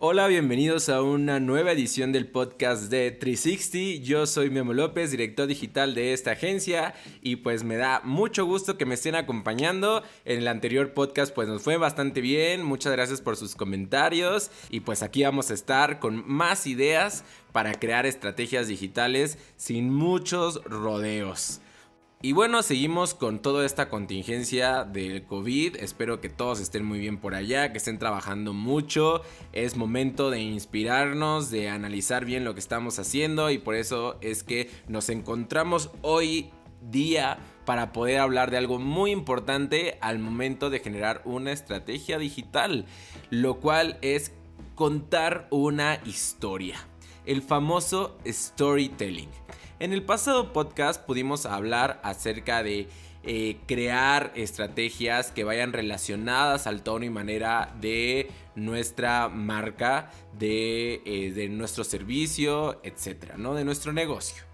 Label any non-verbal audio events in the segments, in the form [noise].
Hola, bienvenidos a una nueva edición del podcast de 360. Yo soy Memo López, director digital de esta agencia y pues me da mucho gusto que me estén acompañando. En el anterior podcast pues nos fue bastante bien, muchas gracias por sus comentarios y pues aquí vamos a estar con más ideas para crear estrategias digitales sin muchos rodeos. Y bueno, seguimos con toda esta contingencia del COVID. Espero que todos estén muy bien por allá, que estén trabajando mucho. Es momento de inspirarnos, de analizar bien lo que estamos haciendo y por eso es que nos encontramos hoy día para poder hablar de algo muy importante al momento de generar una estrategia digital, lo cual es contar una historia, el famoso storytelling. En el pasado podcast pudimos hablar acerca de eh, crear estrategias que vayan relacionadas al tono y manera de nuestra marca, de, eh, de nuestro servicio, etcétera, ¿no? De nuestro negocio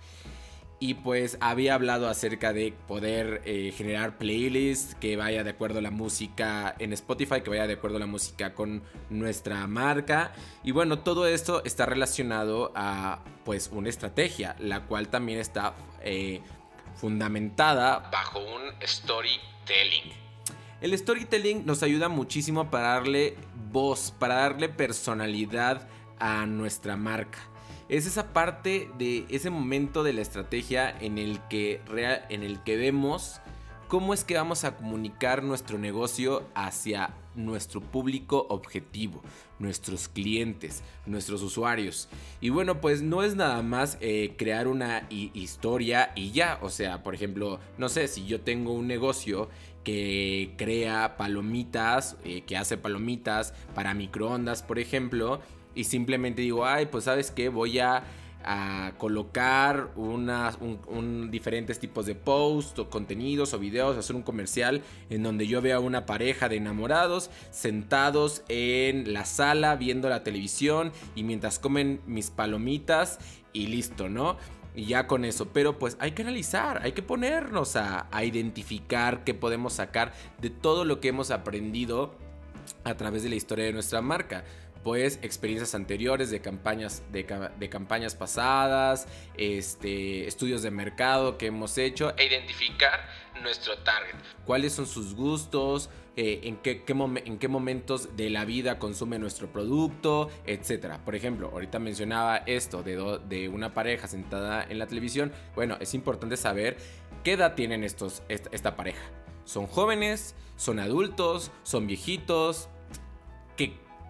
y pues había hablado acerca de poder eh, generar playlists que vaya de acuerdo a la música en Spotify, que vaya de acuerdo a la música con nuestra marca. Y bueno, todo esto está relacionado a pues una estrategia, la cual también está eh, fundamentada bajo un storytelling. El storytelling nos ayuda muchísimo para darle voz, para darle personalidad a nuestra marca es esa parte de ese momento de la estrategia en el que, en el que vemos cómo es que vamos a comunicar nuestro negocio hacia nuestro público objetivo, nuestros clientes, nuestros usuarios. Y bueno, pues no es nada más eh, crear una historia y ya. O sea, por ejemplo, no sé, si yo tengo un negocio que crea palomitas, eh, que hace palomitas para microondas, por ejemplo, y simplemente digo, ay, pues sabes qué, voy a, colocar diferentes tipos de posts o contenidos o videos, hacer un comercial en donde yo vea una pareja de enamorados sentados en la sala viendo la televisión y mientras comen mis palomitas y listo, ¿no? Y ya con eso, pero pues hay que analizar, hay que ponernos a, a identificar qué podemos sacar de todo lo que hemos aprendido a través de la historia de nuestra marca pues experiencias anteriores de campañas, de, campañas pasadas, este, estudios de mercado que hemos hecho e identificar nuestro target, cuáles son sus gustos, eh, en, qué, en qué momentos de la vida consume nuestro producto, etc. Por ejemplo, ahorita mencionaba esto de, de una pareja sentada en la televisión. Bueno, es importante saber qué edad tienen estos, esta pareja. ¿Son jóvenes? ¿Son adultos? ¿Son viejitos?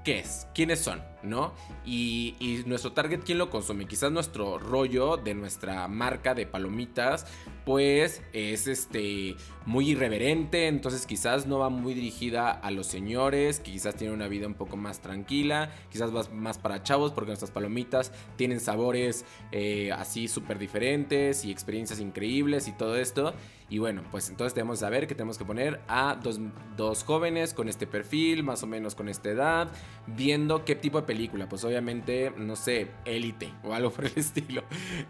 ¿Qué, es, quiénes son, ¿no? Y, y, nuestro target, ¿quién lo consume? Quizás nuestro rollo de nuestra marca de palomitas pues es este muy irreverente, entonces quizás no va muy dirigida a los señores, que quizás tienen una vida un poco más tranquila, quizás va más para chavos porque nuestras palomitas tienen sabores eh, así súper diferentes y experiencias increíbles y todo esto. Y bueno, pues entonces tenemos que saber que tenemos que poner a dos, dos jóvenes con este perfil, más o menos con esta edad, viendo qué tipo de película. Pues obviamente, no sé, élite o algo por el [laughs] estilo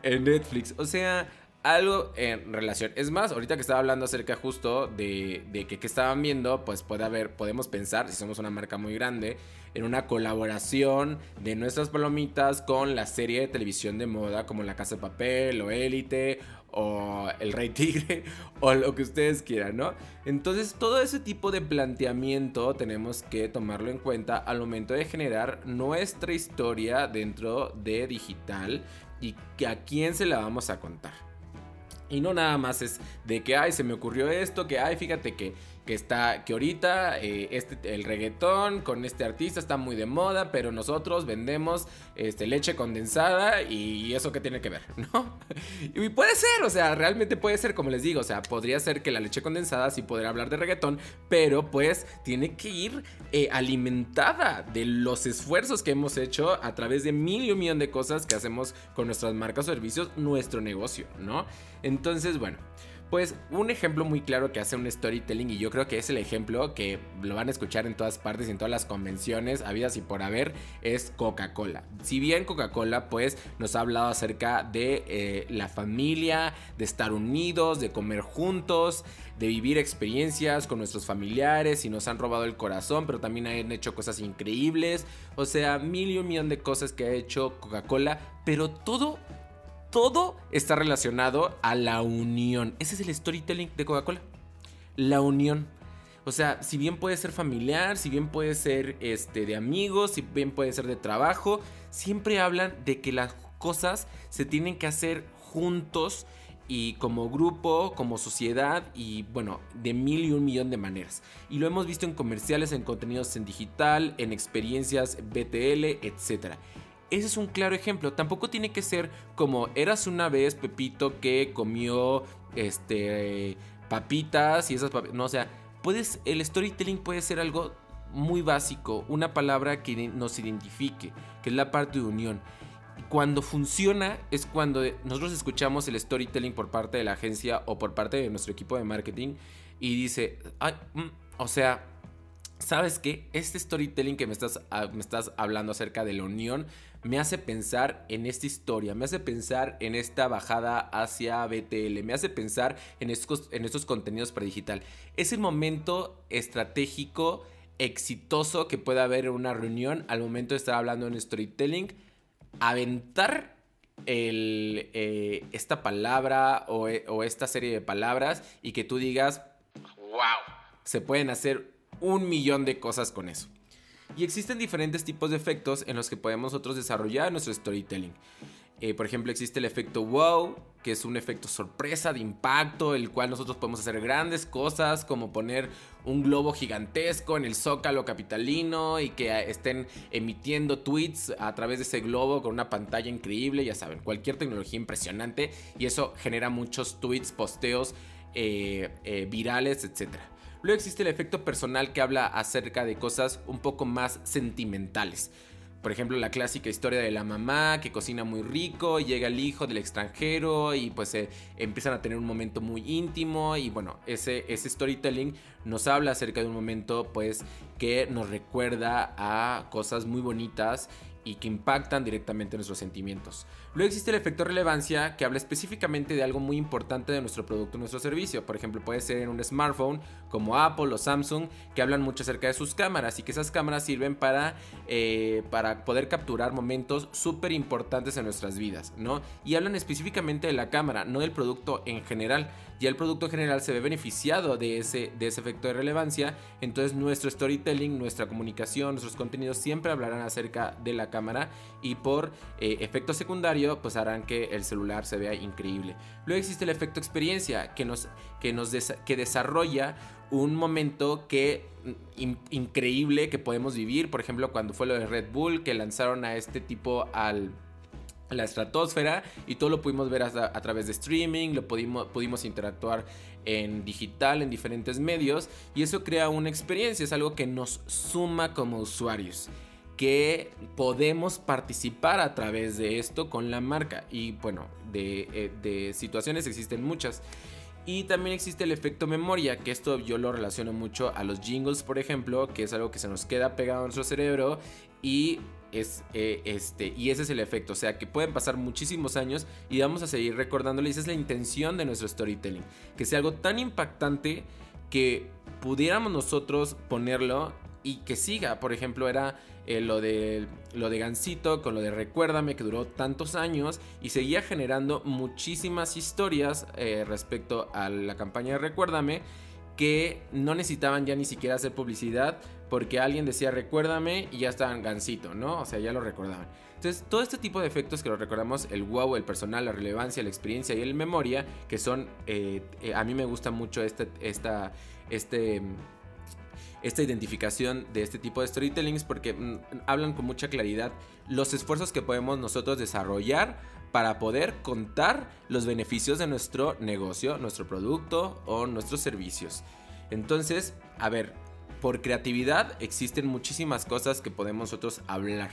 en Netflix. O sea, algo en relación. Es más, ahorita que estaba hablando acerca justo de, de que, estaban viendo, pues puede haber, podemos pensar, si somos una marca muy grande, en una colaboración de nuestras palomitas con la serie de televisión de moda como La Casa de Papel o Élite o El Rey Tigre [laughs] o lo que ustedes quieran, ¿no? Entonces todo ese tipo de planteamiento tenemos que tomarlo en cuenta al momento de generar nuestra historia dentro de digital y a quién se la vamos a contar. Y no nada más es de que, ay, se me ocurrió esto, que, ay, fíjate que que está que ahorita eh, este el reggaetón con este artista está muy de moda pero nosotros vendemos este leche condensada y eso que tiene que ver [laughs] no y puede ser o sea realmente puede ser como les digo o sea podría ser que la leche condensada sí podría hablar de reggaetón pero pues tiene que ir eh, alimentada de los esfuerzos que hemos hecho a través de mil y un millón de cosas que hacemos con nuestras marcas o servicios nuestro negocio no entonces bueno Pues un ejemplo muy claro que hace un storytelling y yo creo que es el ejemplo que lo van a escuchar en todas partes, en todas las convenciones, habidas y por haber, es Coca-Cola. Si bien Coca-Cola pues nos ha hablado acerca de eh, la familia, de estar unidos, de comer juntos, de vivir experiencias con nuestros familiares y nos han robado el corazón, pero también han hecho cosas increíbles, o sea, mil y un millón de cosas que ha hecho Coca-Cola, pero todo todo está relacionado a la unión. Ese es el storytelling de Coca-Cola. La unión. O sea, si bien puede ser familiar, si bien puede ser este, de amigos, si bien puede ser de trabajo, siempre hablan de que las cosas se tienen que hacer juntos y como grupo, como sociedad y bueno, de mil y un millón de maneras. Y lo hemos visto en comerciales, en contenidos en digital, en experiencias BTL, etc. Ese es un claro ejemplo. Tampoco tiene que ser como eras una vez Pepito que comió este papitas y esas papitas. No, o sea, puedes el storytelling puede ser algo muy básico, una palabra que nos identifique, que es la parte de unión. Cuando funciona es cuando nosotros escuchamos el storytelling por parte de la agencia o por parte de nuestro equipo de marketing y dice, mm", o sea, ¿sabes qué? Este storytelling que me estás, ah, me estás hablando acerca de la unión me hace pensar en esta historia, me hace pensar en esta bajada hacia BTL, me hace pensar en estos, en estos contenidos para digital. Es el momento estratégico, exitoso que puede haber en una reunión al momento de estar hablando en storytelling, aventar eh, esta palabra o, o esta serie de palabras y que tú digas, wow, se pueden hacer un millón de cosas con eso. Y existen diferentes tipos de efectos en los que podemos nosotros desarrollar nuestro storytelling. Eh, por ejemplo, existe el efecto wow, que es un efecto sorpresa de impacto, el cual nosotros podemos hacer grandes cosas como poner un globo gigantesco en el zócalo capitalino y que estén emitiendo tweets a través de ese globo con una pantalla increíble, ya saben, cualquier tecnología impresionante y eso genera muchos tweets, posteos eh, eh, virales, etcétera. Luego existe el efecto personal que habla acerca de cosas un poco más sentimentales. Por ejemplo, la clásica historia de la mamá que cocina muy rico llega el hijo del extranjero y pues eh, empiezan a tener un momento muy íntimo y bueno, ese, ese storytelling nos habla acerca de un momento pues que nos recuerda a cosas muy bonitas y que impactan directamente nuestros sentimientos. Luego existe el efecto relevancia que habla específicamente de algo muy importante de nuestro producto o nuestro servicio. Por ejemplo, puede ser en un smartphone como Apple o Samsung que hablan mucho acerca de sus cámaras y que esas cámaras sirven para, eh, para poder capturar momentos súper importantes en nuestras vidas, ¿no? Y hablan específicamente de la cámara, no del producto en general. Ya el producto en general se ve beneficiado de ese, de ese efecto de relevancia, entonces nuestro storytelling, nuestra comunicación, nuestros contenidos siempre hablarán acerca de la cámara y por eh, efecto secundario pues harán que el celular se vea increíble. Luego existe el efecto experiencia que nos, que nos que desarrolla un momento que mm, increíble que podemos vivir, por ejemplo cuando fue lo de Red Bull que lanzaron a este tipo al la estratosfera y todo lo pudimos ver a, través de streaming, lo pudimos, pudimos interactuar en digital, en diferentes medios y eso crea una experiencia, es algo que nos suma como usuarios que podemos participar a través de esto con la marca. Y bueno, de, eh, de situaciones existen muchas. Y también existe el efecto memoria, que esto yo lo relaciono mucho a los jingles, por ejemplo, que es algo que se nos queda pegado a nuestro cerebro y es eh, este y ese es el efecto, o sea que pueden pasar muchísimos años y vamos a seguir recordándole, esa es la intención de nuestro storytelling, que sea algo tan impactante que pudiéramos nosotros ponerlo y que siga, por ejemplo, era eh, lo, de, lo de Gansito con lo de Recuérdame que duró tantos años y seguía generando muchísimas historias eh, respecto a la campaña de Recuérdame que no necesitaban ya ni siquiera hacer publicidad porque alguien decía recuérdame y ya estaban gansito, ¿no? O sea, ya lo recordaban. Entonces, todo este tipo de efectos que lo recordamos, el wow, el personal, la relevancia, la experiencia y el memoria, que son, eh, a mí me gusta mucho este, esta, este, esta identificación de este tipo de storytellings porque mm, hablan con mucha claridad los esfuerzos que podemos nosotros desarrollar para poder contar los beneficios de nuestro negocio, nuestro producto o nuestros servicios. Entonces, a ver, por creatividad existen muchísimas cosas que podemos nosotros hablar.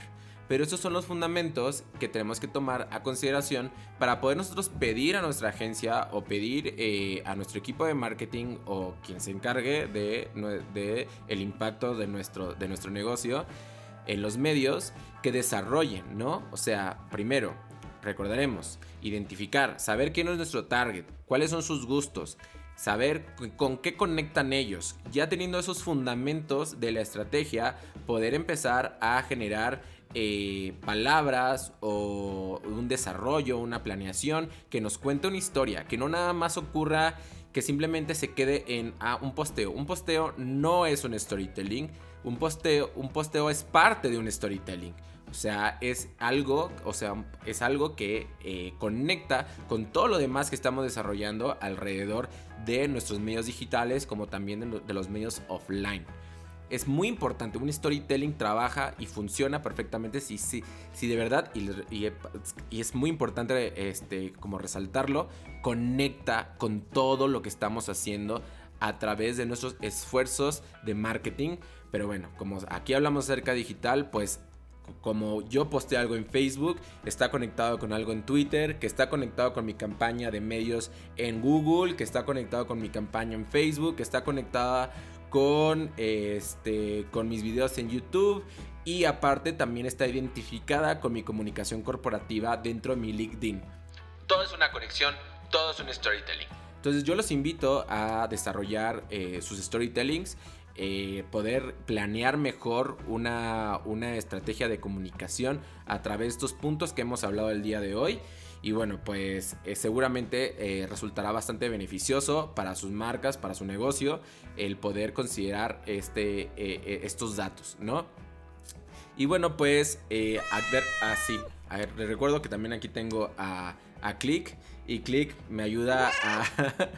Pero esos son los fundamentos que tenemos que tomar a consideración para poder nosotros pedir a nuestra agencia o pedir eh, a nuestro equipo de marketing o quien se encargue de, de el impacto de nuestro, de nuestro negocio en los medios que desarrollen, ¿no? O sea, primero, recordaremos, identificar, saber quién es nuestro target, cuáles son sus gustos, saber con qué conectan ellos. Ya teniendo esos fundamentos de la estrategia, poder empezar a generar eh, palabras o un desarrollo, una planeación que nos cuente una historia, que no nada más ocurra que simplemente se quede en ah, un posteo. Un posteo no es un storytelling, un posteo, un posteo es parte de un storytelling. O sea, es algo, o sea, es algo que eh, conecta con todo lo demás que estamos desarrollando alrededor de nuestros medios digitales, como también de, los medios offline es muy importante. Un storytelling trabaja y funciona perfectamente si, si, si de verdad, y, es muy importante este, como resaltarlo, conecta con todo lo que estamos haciendo a través de nuestros esfuerzos de marketing. Pero bueno, como aquí hablamos acerca digital, pues como yo posté algo en Facebook, está conectado con algo en Twitter, que está conectado con mi campaña de medios en Google, que está conectado con mi campaña en Facebook, que está conectada con este con mis videos en YouTube y aparte también está identificada con mi comunicación corporativa dentro de mi LinkedIn. Todo es una conexión, todo es un storytelling. Entonces yo los invito a desarrollar eh, sus storytellings eh, poder planear mejor una, estrategia de comunicación a través de estos puntos que hemos hablado el día de hoy. Y bueno, pues eh, seguramente eh, resultará bastante beneficioso para sus marcas, para su negocio, el poder considerar este, estos datos, ¿no? Y bueno, pues, así. Ah, les recuerdo que también aquí tengo a, a Click. Y Click me ayuda a...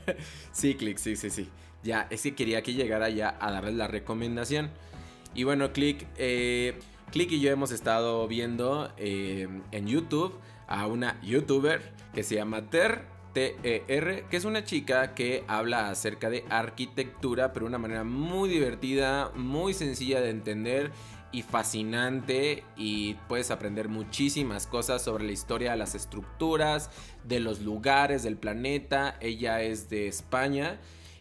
[laughs] sí, Click, sí, sí, sí. Ya, es que quería que llegara ya a darles la recomendación. Y bueno, Click, eh, Click y yo hemos estado viendo eh, en YouTube a una youtuber que se llama Ter. T-E-R, que es una chica que habla acerca de arquitectura, pero de una manera muy divertida, muy sencilla de entender y fascinante y puedes aprender muchísimas cosas sobre la historia de las estructuras, de los lugares del planeta. Ella es de España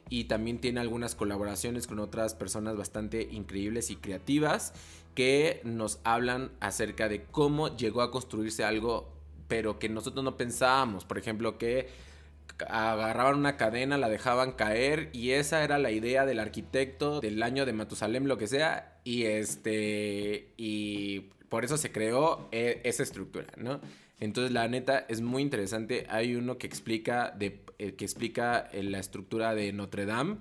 y también tiene algunas colaboraciones con otras personas bastante increíbles y creativas que nos hablan acerca de cómo llegó a construirse algo pero que nosotros no pensábamos, por ejemplo que agarraban una cadena, la dejaban caer y esa era la idea del arquitecto del año de Matusalem, lo que sea, y este y por eso se creó e, esa estructura, ¿no? Entonces la neta es muy interesante. Hay uno que explica, de, eh, que explica eh, la estructura de Notre Dame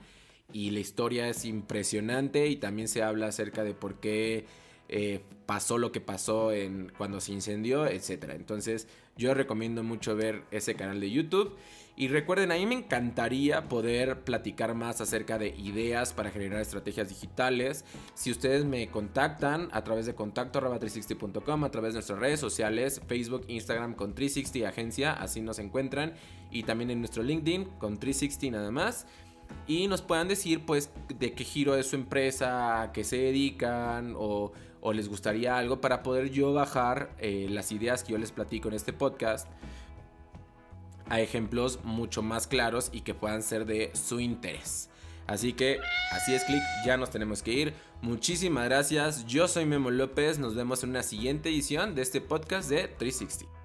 y la historia es impresionante y también se habla acerca de por qué eh, pasó lo que pasó en, cuando se incendió, etc. Entonces yo recomiendo mucho ver ese canal de YouTube. Y recuerden, a mí me encantaría poder platicar más acerca de ideas para generar estrategias digitales. Si ustedes me contactan a través de contacto 360.com, a través de nuestras redes sociales, Facebook, Instagram con 360 Agencia, así nos encuentran. Y también en nuestro LinkedIn con 360 nada más y nos puedan decir pues de qué giro es su empresa, a qué se dedican o, les gustaría algo para poder yo bajar eh, las ideas que yo les platico en este podcast a ejemplos mucho más claros y que puedan ser de su interés. Así que así es, clic, ya nos tenemos que ir. Muchísimas gracias, yo soy Memo López, nos vemos en una siguiente edición de este podcast de 360.